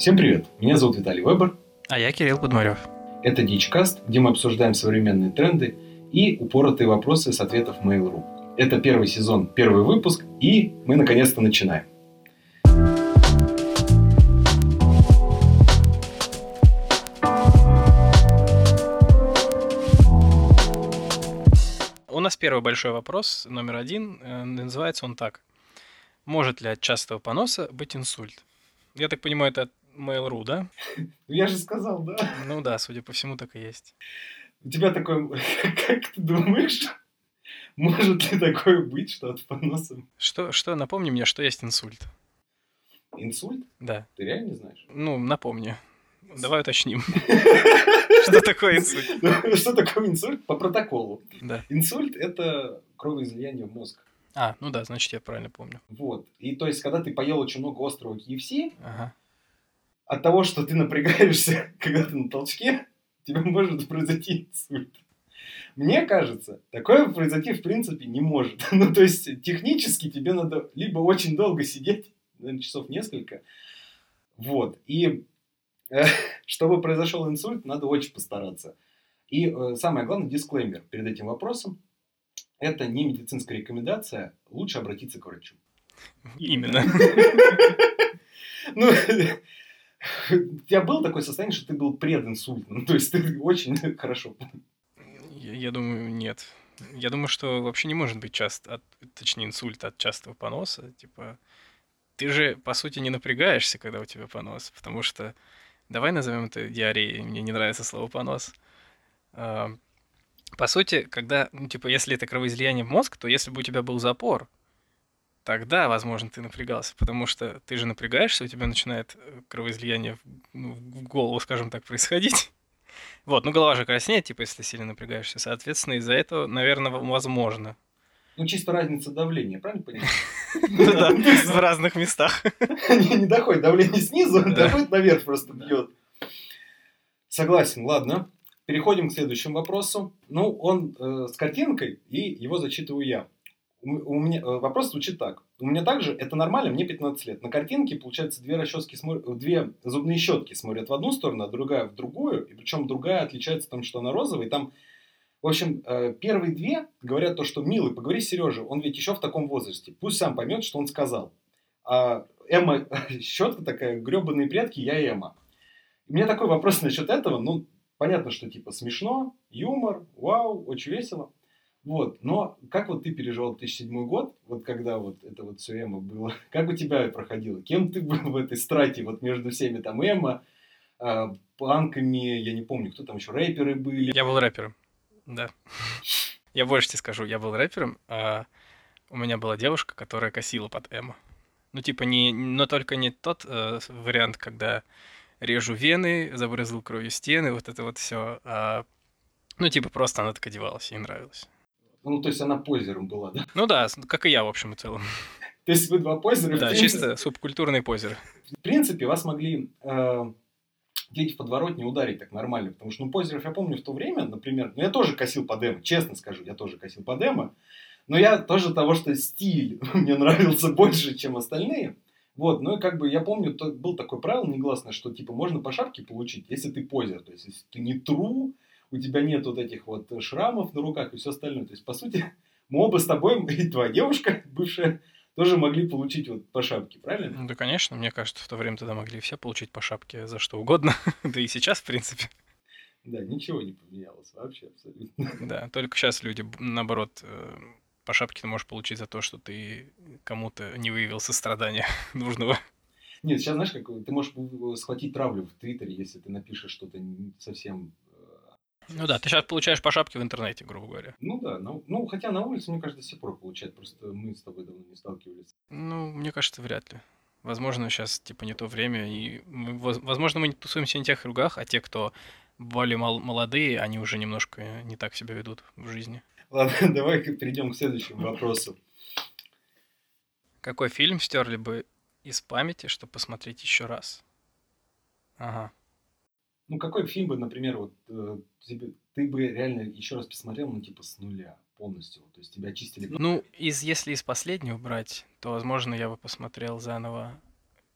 Всем привет! Меня зовут Виталий Вебер. А я Кирилл Подмарев. Это Дичкаст, где мы обсуждаем современные тренды и упоротые вопросы с ответов Mail.ru. Это первый сезон, первый выпуск, и мы наконец-то начинаем. У нас первый большой вопрос, номер один. э, Называется он так. Может ли от частого поноса быть инсульт? Я так понимаю, это Mail.ru, да? Я же сказал, да? Ну да, судя по всему, так и есть. У тебя такой... Как ты думаешь, может ли такое быть, что от поноса Что, что, напомни мне, что есть инсульт? инсульт? Да. Ты реально не знаешь? Ну, напомни. Давай уточним. Что такое инсульт? Что такое инсульт? По протоколу. Да. Инсульт – это кровоизлияние в мозг. А, ну да, значит, я правильно помню. Вот. И то есть, когда ты поел очень много острого KFC, Ага. От того, что ты напрягаешься, когда ты на толчке, тебе может произойти инсульт. Мне кажется, такое произойти в принципе не может. Ну, то есть, технически тебе надо либо очень долго сидеть, наверное, часов несколько, вот, и э, чтобы произошел инсульт, надо очень постараться. И э, самое главное, дисклеймер перед этим вопросом. Это не медицинская рекомендация, лучше обратиться к врачу. Именно. Ну, у тебя было такое состояние, что ты был прединсультным? То есть ты очень хорошо... Я, я думаю, нет. Я думаю, что вообще не может быть часто, от, точнее, инсульт от частого поноса. Типа, ты же, по сути, не напрягаешься, когда у тебя понос, потому что, давай назовем это диареей, мне не нравится слово понос. А, По сути, когда, ну, типа, если это кровоизлияние в мозг, то если бы у тебя был запор, тогда, возможно, ты напрягался, потому что ты же напрягаешься, у тебя начинает э, кровоизлияние в, ну, в голову, скажем так, происходить. Вот, ну голова же краснеет, типа, если сильно напрягаешься. Соответственно, из-за этого, наверное, возможно. Ну, чисто разница давления, правильно понимаю? Да, в разных местах. Не доходит давление снизу, доходит наверх, просто бьет. Согласен, ладно. Переходим к следующему вопросу. Ну, он э, с картинкой, и его зачитываю я. У, меня, э, вопрос звучит так. У меня также, это нормально, мне 15 лет. На картинке, получается, две, расчески две зубные щетки смотрят в одну сторону, а другая в другую. И причем другая отличается тем, что она розовая. И там, в общем, э, первые две говорят то, что, милый, поговори с Сережей, он ведь еще в таком возрасте. Пусть сам поймет, что он сказал. А Эмма, щетка такая, гребаные предки, я Эмма. У меня такой вопрос насчет этого. Ну, понятно, что типа смешно, юмор, вау, очень весело. Вот, но как вот ты переживал 2007 год, вот когда вот это вот все Эмма было, как у тебя проходило? Кем ты был в этой страте вот между всеми там Эмма, а, панками, я не помню, кто там еще, рэперы были? Я был рэпером, да. Я больше тебе скажу, я был рэпером, а у меня была девушка, которая косила под эмо. Ну, типа, не, но только не тот э, вариант, когда режу вены, забрызгал кровью стены, вот это вот все. ну, типа, просто она так одевалась, ей нравилось. Ну, то есть она позером была, да? Ну да, как и я, в общем и целом. То есть вы два позера? Да, принципе, чисто субкультурные позеры. В принципе, вас могли э, дети в подворотне ударить так нормально, потому что, ну, позеров я помню в то время, например, ну, я тоже косил по демо, честно скажу, я тоже косил по демо, но я тоже того, что стиль мне нравился больше, чем остальные. Вот, ну и как бы я помню, то, был такое правило негласное, что типа можно по шапке получить, если ты позер, то есть если ты не тру, у тебя нет вот этих вот шрамов на руках и все остальное. То есть, по сути, мы оба с тобой, и твоя девушка бывшая, тоже могли получить вот по шапке, правильно? Ну Да, конечно, мне кажется, в то время тогда могли все получить по шапке за что угодно. Да и сейчас, в принципе. Да, ничего не поменялось вообще абсолютно. Да, только сейчас люди, наоборот, э, по шапке ты можешь получить за то, что ты кому-то не выявил сострадания нужного. Нет, сейчас знаешь, как ты можешь э, схватить травлю в Твиттере, если ты напишешь что-то совсем... Ну да, ты сейчас получаешь по шапке в интернете, грубо говоря. Ну да, ну, ну, хотя на улице, мне кажется, до сих пор получает, просто мы с тобой давно не сталкивались. Ну, мне кажется, вряд ли. Возможно, сейчас, типа, не то время, и, мы- возможно, мы не тусуемся в тех кругах, а те, кто более мол- молодые, они уже немножко не так себя ведут в жизни. Ладно, давай перейдем к следующему вопросу. Какой фильм стерли бы из памяти, чтобы посмотреть еще раз? Ага. Ну, какой фильм бы, например, вот э, тебе, ты бы реально еще раз посмотрел, ну, типа, с нуля полностью? То есть тебя очистили... Ну, из, если из последнего брать, то, возможно, я бы посмотрел заново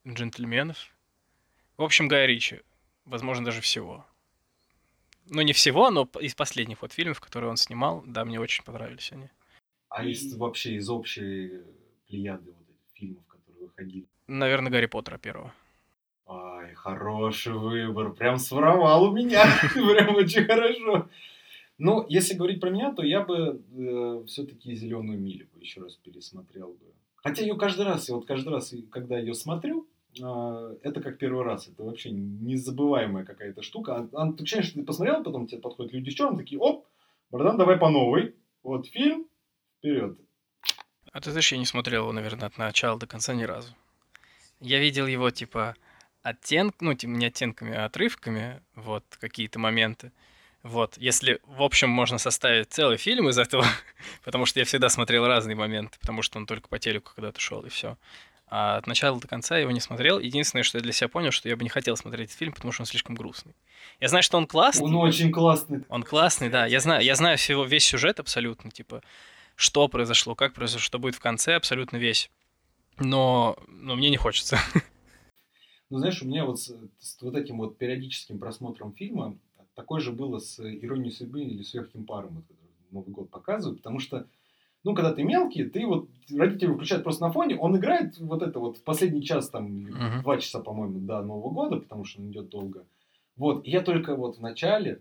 «Джентльменов». В общем, Гая Ричи. Возможно, даже всего. Ну, не всего, но из последних вот фильмов, которые он снимал, да, мне очень понравились они. А из вообще из общей плеяды вот этих фильмов, которые выходили? Наверное, Гарри Поттера первого. Ай, хороший выбор. Прям своровал у меня. Прям очень хорошо. Ну, если говорить про меня, то я бы э, все-таки зеленую милю бы еще раз пересмотрел бы. Хотя ее каждый раз, я вот каждый раз, когда ее смотрю, э, это как первый раз. Это вообще незабываемая какая-то штука. А, а, ты, конечно, ты посмотрел, потом тебе подходят люди в черном, такие, оп, братан, давай по новой. Вот фильм, вперед. А ты знаешь, я не смотрел его, наверное, от начала до конца ни разу. Я видел его, типа, оттенк, ну, типа, не оттенками, а отрывками, вот, какие-то моменты. Вот, если, в общем, можно составить целый фильм из этого, потому что я всегда смотрел разные моменты, потому что он только по телеку когда-то шел, и все. А от начала до конца я его не смотрел. Единственное, что я для себя понял, что я бы не хотел смотреть этот фильм, потому что он слишком грустный. Я знаю, что он классный. Он очень классный. Он классный, да. Я знаю, я знаю всего, весь сюжет абсолютно, типа, что произошло, как произошло, что будет в конце, абсолютно весь. Но, но мне не хочется. Ну, знаешь, у меня вот с, с вот этим вот периодическим просмотром фильма такое же было с «Иронией судьбы» или «С легким паром», вот, который Новый год показывают, потому что, ну, когда ты мелкий, ты вот, родители включают просто на фоне, он играет вот это вот в последний час, там, uh-huh. два часа, по-моему, до Нового года, потому что он идет долго. Вот, и я только вот в начале,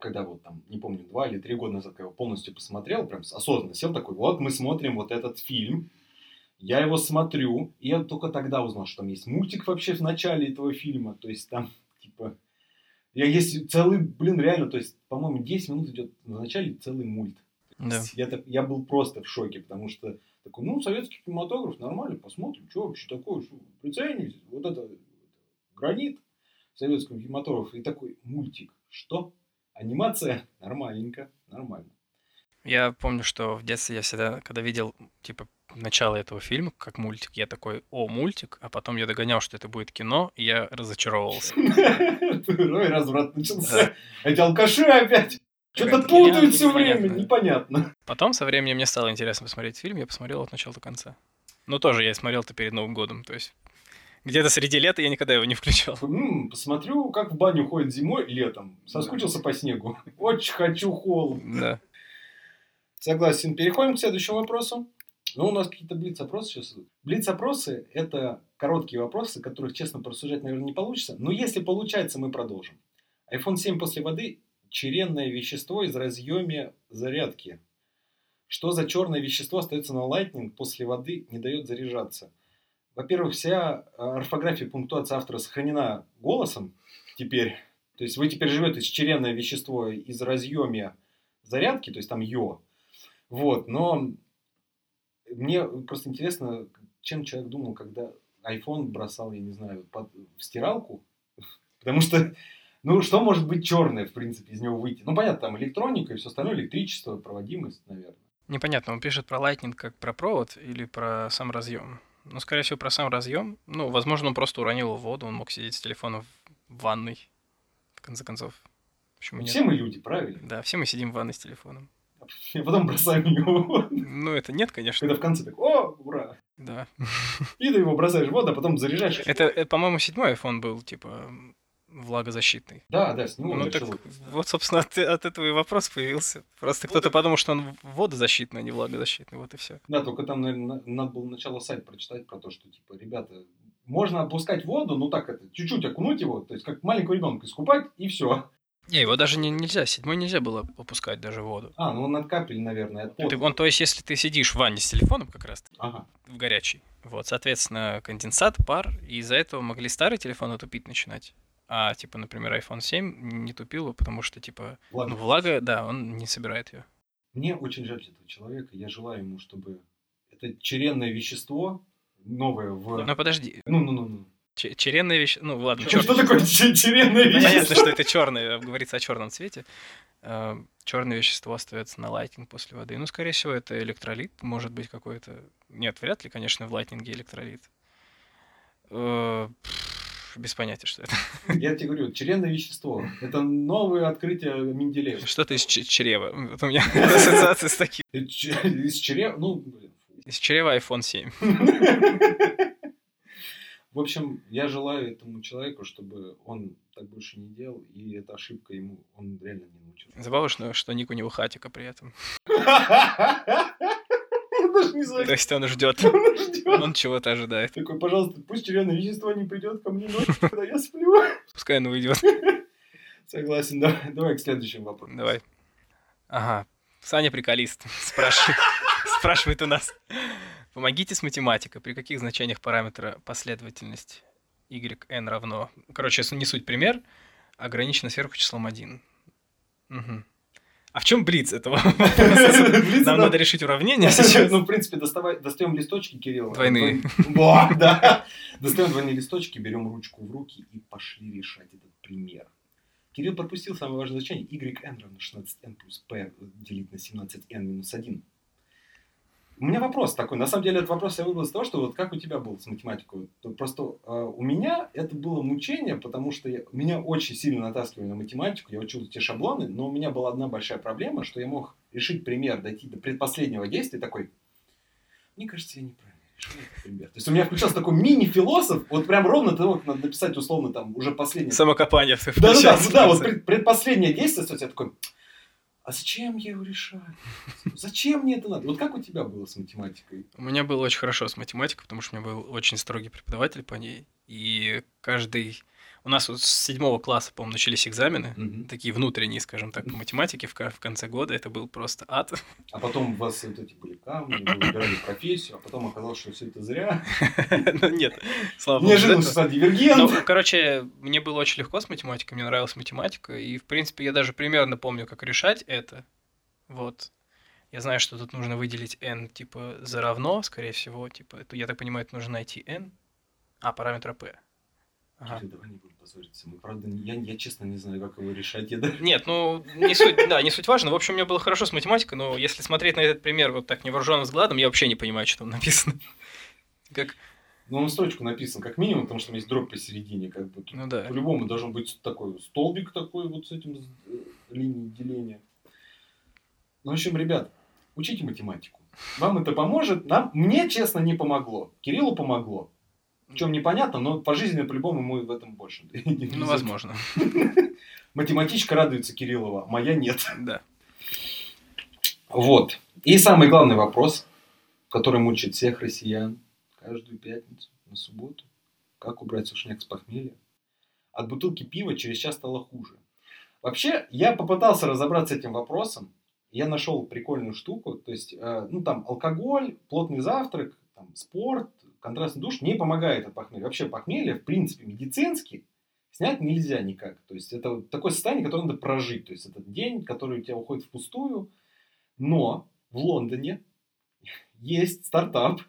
когда вот там, не помню, два или три года назад, когда его полностью посмотрел, прям осознанно сел такой, вот мы смотрим вот этот фильм, я его смотрю, и я только тогда узнал, что там есть мультик вообще в начале этого фильма, то есть там, типа, я есть целый, блин, реально, то есть, по-моему, 10 минут идет в начале целый мульт. Да. Я, так, я был просто в шоке, потому что такой, ну, советский кинематограф, нормально, посмотрим, что вообще такое, что приценивайтесь, вот это гранит советского кинематографа, и такой мультик, что? Анимация нормальненько, нормально. Я помню, что в детстве я всегда, когда видел, типа, начало этого фильма, как мультик, я такой, о, мультик, а потом я догонял, что это будет кино, и я разочаровывался. Рой разврат начался. Эти алкаши опять. Что-то путают все время, непонятно. Потом со временем мне стало интересно посмотреть фильм, я посмотрел от начала до конца. Но тоже я смотрел-то перед Новым годом, то есть где-то среди лета я никогда его не включал. М-м, посмотрю, как в баню ходит зимой, летом. Соскучился по снегу. Очень хочу холод. Да. Согласен. Переходим к следующему вопросу. Ну, у нас какие-то блиц-опросы сейчас. Блиц-опросы – это короткие вопросы, которых, честно, порассуждать, наверное, не получится. Но если получается, мы продолжим. iPhone 7 после воды – черенное вещество из разъеме зарядки. Что за черное вещество остается на Lightning после воды, не дает заряжаться? Во-первых, вся орфография пунктуации автора сохранена голосом теперь. То есть вы теперь живете с черенное вещество из разъеме зарядки, то есть там йо. Вот, но мне просто интересно, чем человек думал, когда iPhone бросал, я не знаю, под, в стиралку. Потому что, ну, что может быть черное, в принципе, из него выйти? Ну, понятно, там электроника и все остальное, электричество, проводимость, наверное. Непонятно, он пишет про Lightning как про провод или про сам разъем. Ну, скорее всего, про сам разъем. Ну, возможно, он просто уронил в воду, он мог сидеть с телефоном в ванной, в конце концов. Почему все нет? мы люди, правильно? Да, все мы сидим в ванной с телефоном. И потом бросаем его. Ну, это нет, конечно. Когда в конце так, о, ура. Да. И ты его бросаешь в воду, а потом заряжаешь. Это, это по-моему, седьмой iPhone был, типа, влагозащитный. Да, да, с него ну, так, Вот, собственно, от, от этого и вопрос появился. Просто вот кто-то это... подумал, что он водозащитный, а не влагозащитный, вот и все. Да, только там, наверное, надо было начало сайт прочитать про то, что, типа, ребята, можно опускать воду, ну так это, чуть-чуть окунуть его, то есть как маленького ребенка искупать, и все. Не, его даже не, нельзя, седьмой нельзя было опускать даже в воду. А, ну он от капель, наверное, от Ты, он, то есть, если ты сидишь в ванне с телефоном как раз, ага. в горячий, вот, соответственно, конденсат, пар, и из-за этого могли старый телефон тупить начинать. А, типа, например, iPhone 7 не тупил, потому что, типа, влага. ну, влага, да, он не собирает ее. Мне очень жаль этого человека. Я желаю ему, чтобы это черенное вещество новое в... Ну, подожди. Ну, ну, ну, ну. Черенная вещь. Ну, ладно, черт. Что такое черенное вещество? Понятно, что это черное, говорится о черном цвете. Э, черное вещество остается на лайтинг после воды. Ну, скорее всего, это электролит, может быть, какой-то. Нет, вряд ли, конечно, в лайтинге электролит. Э, без понятия, что это. Я тебе говорю, черенное вещество. Это новое открытие Менделеева. Что-то из чрева. Вот у меня ассоциация с таким. Из чрева? Ну, Из чрева iPhone 7. В общем, я желаю этому человеку, чтобы он так больше не делал, и эта ошибка ему, он реально не научился. Забавно, что ник у него хатика при этом. То есть он ждет. что он ждет. Он чего-то ожидает. Такой, пожалуйста, пусть червяное вещество не придет ко мне ночью, когда я сплю. Пускай он уйдет. Согласен, да. Давай к следующему вопросу. Давай. Ага. Саня приколист. Спрашивает, спрашивает у нас. Помогите с математикой. При каких значениях параметра последовательность y n равно? Короче, не суть пример. Ограничено сверху числом 1. Мгм. А в чем блиц этого Нам надо решить уравнение сейчас. Ну, в принципе, доставай, достаем листочки, Кирилл. Двойные. Во, да. Достаем двойные листочки, берем ручку в руки и пошли решать этот пример. Кирилл пропустил самое важное значение. yn равно 16n плюс p делить на 17n минус 1. У меня вопрос такой. На самом деле, этот вопрос я выбрал из того, что вот как у тебя был с математикой. То Просто э, у меня это было мучение, потому что я- меня очень сильно натаскивали на математику. Я учил те шаблоны, но у меня была одна большая проблема, что я мог решить пример, дойти до предпоследнего действия такой. Мне кажется, я неправильно решил этот пример. То есть у меня включался такой мини-философ, вот прям ровно того, как надо написать условно там уже последний Самокопание да, да, вот пред- предпоследнее действие, кстати, я такой, а зачем я его решаю? Зачем мне это надо? Вот как у тебя было с математикой? У меня было очень хорошо с математикой, потому что у меня был очень строгий преподаватель по ней. И каждый... У нас вот с седьмого класса, по-моему, начались экзамены. Мгм. Такие внутренние, скажем так, по математике в, в конце года. Это был просто ад. А потом у вас вот эти были камни, вы выбирали профессию, а потом оказалось, что все это зря. Ну, нет, слава богу. Неожиданно, что дивергент. Ну, короче, мне было очень легко с математикой, мне нравилась математика, и, в принципе, я даже примерно помню, как решать это. Вот. Я знаю, что тут нужно выделить n, типа, за равно, скорее всего, типа, это, я так понимаю, это нужно найти n, а, параметра p. Ага. Кирилл, Давай не будем позориться. Мы, правда, я, я честно не знаю, как его решать. Я даже- Нет, ну, не суть, да, не суть важно. В общем, у меня было хорошо с математикой, но если смотреть на этот пример вот так невооруженным взглядом, я вообще не понимаю, что там написано. Как, Ну, он строчку написан как минимум, потому что там есть дробь посередине. Как бы. Ну да. По-любому должен быть такой столбик такой вот с этим э, линией деления. Ну, в общем, ребят, учите математику. Вам это поможет. Нам, мне, честно, не помогло. Кириллу помогло. В чем непонятно, но по жизни, по-любому, мы в этом больше. Ну, возможно. Математичка радуется Кириллова, моя нет. Да. Вот. И самый главный вопрос, который мучает всех россиян каждую пятницу на субботу. Как убрать сушняк с похмелья? От бутылки пива через час стало хуже. Вообще, я попытался разобраться с этим вопросом. Я нашел прикольную штуку. То есть, э, ну там алкоголь, плотный завтрак, там, спорт, контрастный душ не помогает от похмелья. Вообще похмелье, в принципе, медицински снять нельзя никак. То есть это вот такое состояние, которое надо прожить. То есть это день, который у тебя уходит впустую. Но в Лондоне есть стартап,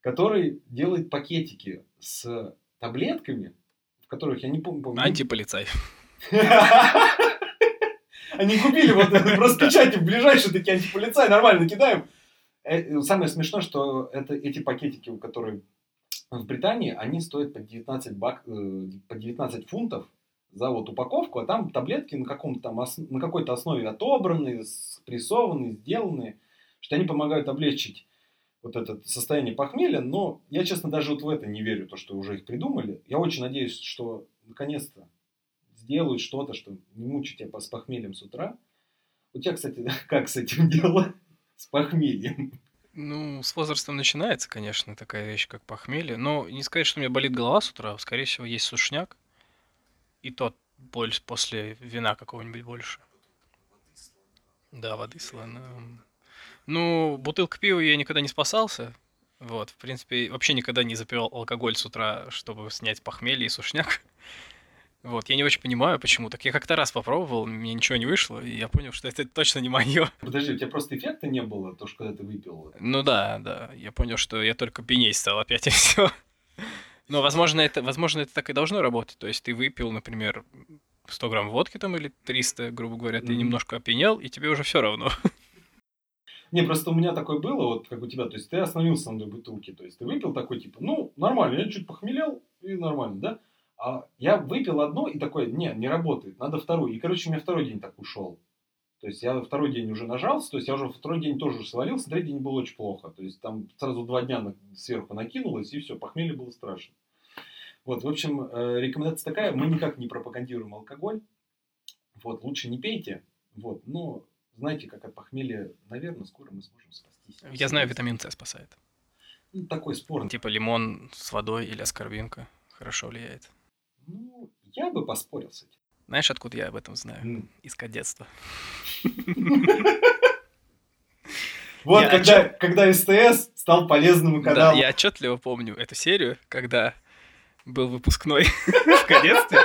который делает пакетики с таблетками, в которых я не помню. помню- Антиполицай. Они купили вот просто печати в ближайшие такие антиполицаи, нормально кидаем. Э, Самое смешное, что это, эти пакетики, которые в Британии, они стоят по 19, бак, э, по 19 фунтов за вот упаковку, а там таблетки на, каком-то там на какой-то основе отобраны, спрессованы, сделаны, что они помогают облегчить вот это состояние похмелья, но я, честно, даже вот в это не верю, то, что уже их придумали. Я очень надеюсь, что наконец-то сделают что-то, что не мучить тебя с похмельем с утра. У тебя, кстати, как с этим дело? С похмельем. Ну, с возрастом начинается, конечно, такая вещь, как похмелье. Но не сказать, что у меня болит голова с утра. Скорее всего, есть сушняк. И тот больше после вина какого-нибудь больше. Да, воды слона. Ну, бутылка пива я никогда не спасался. Вот, в принципе, вообще никогда не запивал алкоголь с утра, чтобы снять похмелье и сушняк. Вот, я не очень понимаю, почему. Так я как-то раз попробовал, мне ничего не вышло, и я понял, что это точно не мое. Подожди, у тебя просто эффекта не было, то, что когда ты выпил? Ну да, да. Я понял, что я только пеней стал опять и все. Но, возможно, это, возможно, это так и должно работать. То есть ты выпил, например, 100 грамм водки там или 300, грубо говоря, ты Мгм. немножко опьянел, и тебе уже все равно. Не, просто у меня такое было, вот как у тебя, то есть ты остановился на той бутылке, то есть ты выпил такой, типа, ну, нормально, я чуть похмелел, и нормально, да? А я выпил одно и такой, не, не работает, надо вторую. И, короче, у меня второй день так ушел. То есть я второй день уже нажался, то есть я уже второй день тоже свалился, третий день было очень плохо. То есть там сразу два дня сверху накинулось, и все, похмелье было страшно. Вот, в общем, э, рекомендация такая, мы никак не пропагандируем алкоголь. Вот, лучше не пейте. Вот, но знаете, как от похмелья, наверное, скоро мы сможем спастись. Я знаю, витамин С спасает. Ну, такой спорный. Типа лимон с водой или аскорбинка хорошо влияет. Ну, я бы поспорил с этим. Знаешь, откуда я об этом знаю? М. Из кадетства. Вот Я когда, когда СТС стал полезным Да, каналом. я отчетливо помню эту серию, когда был выпускной в кадетстве.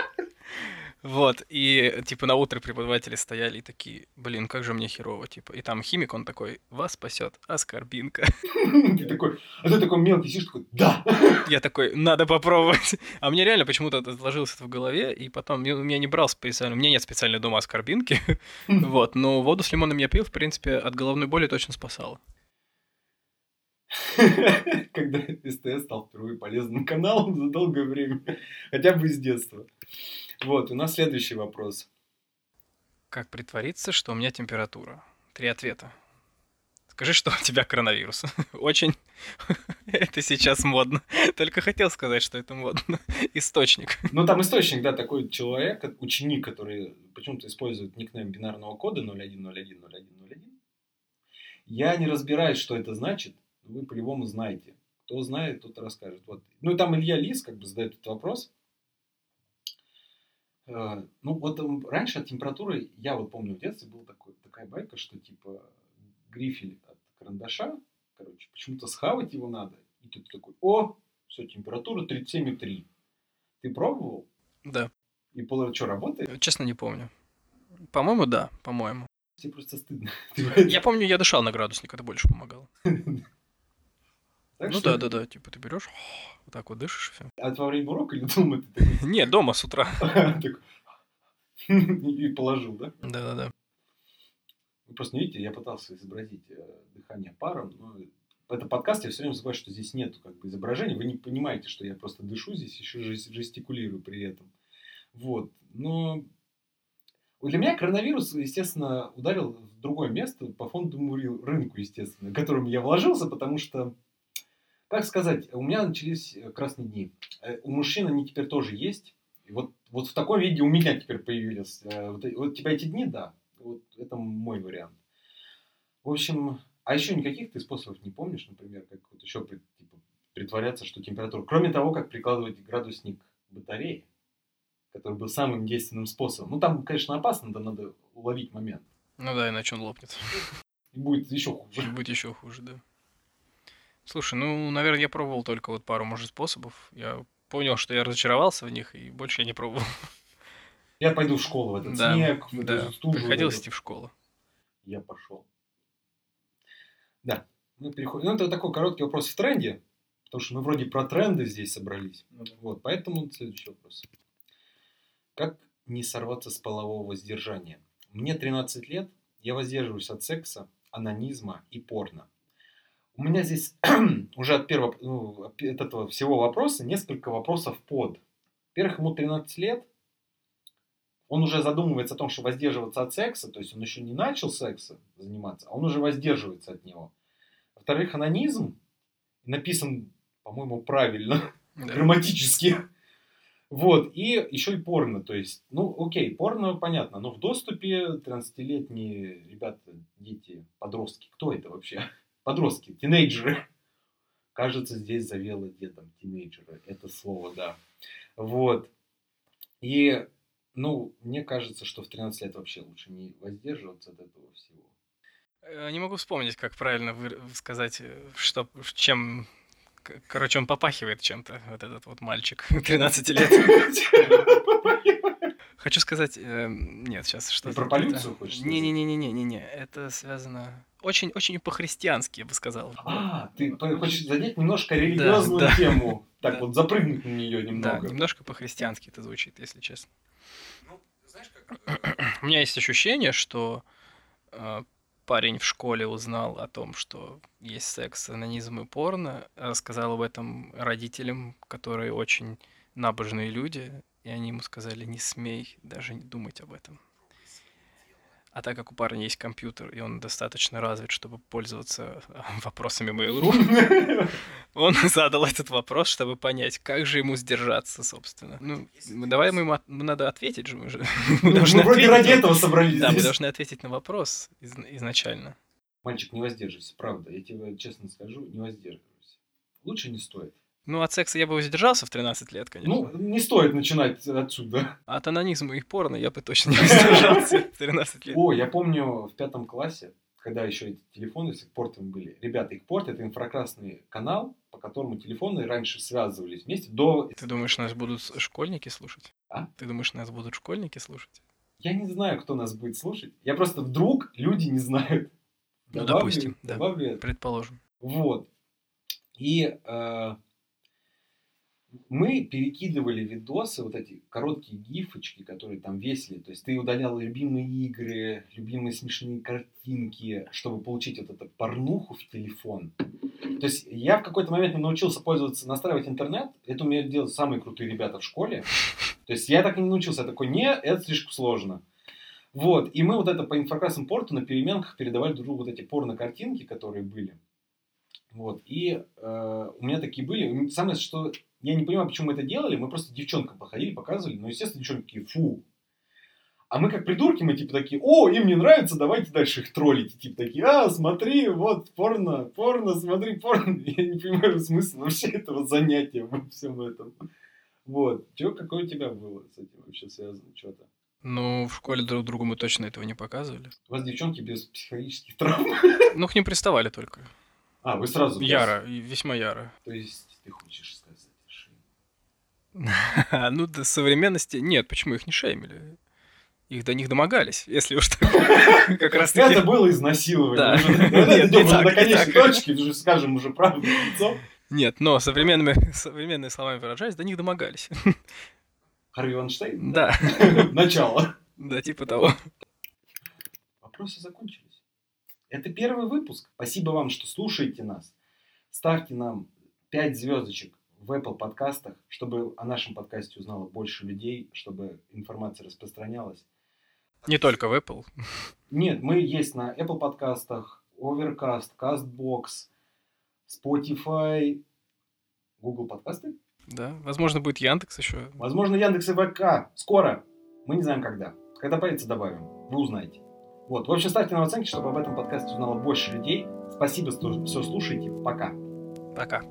Вот, и типа на утро преподаватели стояли и такие, блин, как же мне херово, типа. И там химик, он такой, вас спасет аскорбинка. Ты такой, а ты такой мелкий сидишь, такой, да. Я такой, надо попробовать. А мне реально почему-то отложилось это в голове, и потом я- у меня не брал специально, у меня нет специальной дома аскорбинки, вот, но воду с лимоном я пил, в принципе, от головной боли точно спасало. Когда СТС стал впервые полезным каналом за долгое время. Хотя бы из детства. Вот, у нас следующий вопрос. Как притвориться, что у меня температура? Три ответа. Скажи, что у тебя коронавирус. Очень. Это сейчас модно. Только хотел сказать, что это модно. Источник. Ну, там источник, да, такой человек, ученик, который почему-то использует никнейм бинарного кода 01010101. Я не разбираюсь, что это значит. Вы по-любому знаете. Кто знает, тот расскажет. Вот. Ну, и там Илья Лис как бы задает этот вопрос. Э, Ну, вот раньше от температуры, я вот помню в детстве, была такой, такая байка, что типа грифель от карандаша, короче, почему-то схавать его надо. И ты такой, о, все, температура 37,3. Ты пробовал? Да. И что, работает? Честно, не помню. По-моему, да, по-моему. Тебе просто стыдно. Ты Я помню, я дышал на градусник, это больше помогало. так Ну что- да, да, да, типа ты берешь, вот так вот дышишь, все. А это во время урока или дома ты такой? Не, дома с утра. И положил, да? Да, да, да. Вы просто не видите, я пытался изобразить э, дыхание паром, но это подкаст, я все время забываю, что здесь нету как бы изображения. Вы не понимаете, что я просто дышу здесь, еще жес- жестикулирую при этом. Вот. Но для меня коронавирус, естественно, ударил в другое место по фондовому ры- рынку, естественно, в котором я вложился, потому что, как сказать, у меня начались э, красные дни. Э, У мужчин они теперь тоже есть. И вот, вот в таком виде у меня теперь появились. Э, Вот, вот у тебя эти дни, да. Вот это мой вариант. В общем, а еще никаких ты способов не помнишь, например, как вот еще типа, притворяться, что температура... Кроме того, как прикладывать градусник к батарее, который был самым действенным способом. Ну, там, конечно, опасно, да надо уловить момент. Ну да, иначе он лопнет. И будет еще хуже. Будет еще хуже, да. Слушай, ну, наверное, я пробовал только вот пару, может, способов. Я понял, что я разочаровался в них, и больше я не пробовал. Я пойду в школу в этот Да, снег, в да. эту стужу. Приходилось идти в школу. Я пошел. Да, мы переходим. Ну, это такой короткий вопрос в тренде, потому что мы вроде про тренды здесь собрались. Вот, поэтому следующий вопрос. Как не сорваться с полового воздержания? Мне 13 лет, я воздерживаюсь от секса, анонизма и порно. У меня здесь уже от первого, ну, от этого всего вопроса несколько вопросов под. Во-первых, ему 13 лет, он уже задумывается о том, что воздерживаться от секса, то есть он еще не начал секса заниматься, а он уже воздерживается от него. Во-вторых, анонизм написан, по-моему, правильно, Да. грамматически. Вот, и еще и порно, то есть, ну, окей, порно, понятно, но в доступе 13-летние ребята, дети, подростки, кто это вообще? Подростки, тинейджеры. Кажется, здесь завело дедом тинейджеры, это слово, да. Вот. И, ну, мне кажется, что в 13 лет вообще лучше не воздерживаться от этого всего. Э, Не могу вспомнить, как правильно вы- сказать, э, что, чем... Короче, он попахивает чем-то, вот этот вот мальчик 13 лет. Хочу сказать, э, нет, сейчас что Ты про полицию хочешь? Не-не-не-не-не-не, это связано очень-очень по-христиански, я бы сказал. А, ты хочешь задеть немножко религиозную да. тему. Так Да. вот, запрыгнуть на нее Да, немного. немножко по-христиански это звучит, если честно. У меня есть ощущение, что э, парень в школе узнал о том, что есть секс, анонизм и порно, рассказал об этом родителям, которые очень набожные люди, и они ему сказали, не смей даже не думать об этом. А так как у парня есть компьютер, и он достаточно развит, чтобы пользоваться вопросами Mail.ru, он задал этот вопрос, чтобы понять, как же ему сдержаться, собственно. Ну, давай мы ему надо ответить же, мы же. Мы вроде ради этого собрались. Да, мы должны ответить на вопрос из, изначально. Мальчик, не воздерживайся, правда, я тебе честно скажу, не воздерживайся. Лучше не стоит. Ну, от секса я бы воздержался в 13 лет, конечно. Ну, не стоит начинать отсюда. От анонизма и порно я бы точно не воздержался в 13 лет. О, я помню в пятом классе, когда еще эти телефоны с их портами были. Ребята, их порт это инфракрасный канал, по которому телефоны раньше связывались вместе до... Ты думаешь, нас будут школьники слушать? А? Ты думаешь, нас будут школьники слушать? Я не знаю, кто нас будет слушать. Я просто вдруг люди не знают. Ну, добавлю, допустим, да. Добавлю Предположим. Вот. И э, мы перекидывали видосы, вот эти короткие гифочки, которые там весили. То есть ты удалял любимые игры, любимые смешные картинки, чтобы получить вот эту порнуху в телефон. То есть я в какой-то момент научился пользоваться, настраивать интернет. Это умеют делать самые крутые ребята в школе. То есть я так и не научился. Я такой, не, это слишком сложно. Вот. И мы вот это по инфракрасному порту на переменках передавали друг другу вот эти порно-картинки, которые были. Вот. И э, у меня такие были. Самое, что я не понимаю, почему мы это делали. Мы просто девчонкам походили, показывали. Но, естественно, девчонки такие, фу. А мы как придурки, мы типа такие, о, им не нравится, давайте дальше их троллить. И, типа такие, а, смотри, вот, порно, порно, смотри, порно. Я не понимаю смысла вообще этого занятия во всем этом. Вот. Чего, какое у тебя было с этим вообще связано, что-то? Ну, в школе друг другу мы точно этого не показывали. У вас девчонки без психологических травм? Ну, к ним приставали только. А, вы сразу... Яро, весьма яро. То есть ты хочешь? Ну, до современности... Нет, почему их не шеймили? Их до них домогались, если уж так. Как раз. Это было изнасилование. Да. Давай идем до конечной точки, скажем уже правду лицо. Нет, но современными, современными словами выражаясь, до них домогались. Харви Ванштейн? Да. Начало. Да, типа того. Вопросы закончились. Это первый выпуск. Спасибо вам, что слушаете нас. Ставьте нам 5 звездочек в Apple подкастах, чтобы о нашем подкасте узнало больше людей, чтобы информация распространялась. Не только в Apple. Нет, мы есть на Apple подкастах, Overcast, CastBox, Spotify, Google подкасты. Да, возможно, будет Яндекс еще. Возможно, Яндекс и ВК. Скоро. Мы не знаем, когда. Когда появится, добавим. Вы узнаете. Вот. В общем, ставьте нам оценки, чтобы об этом подкасте узнало больше людей. Спасибо, что все слушаете. Пока. Пока.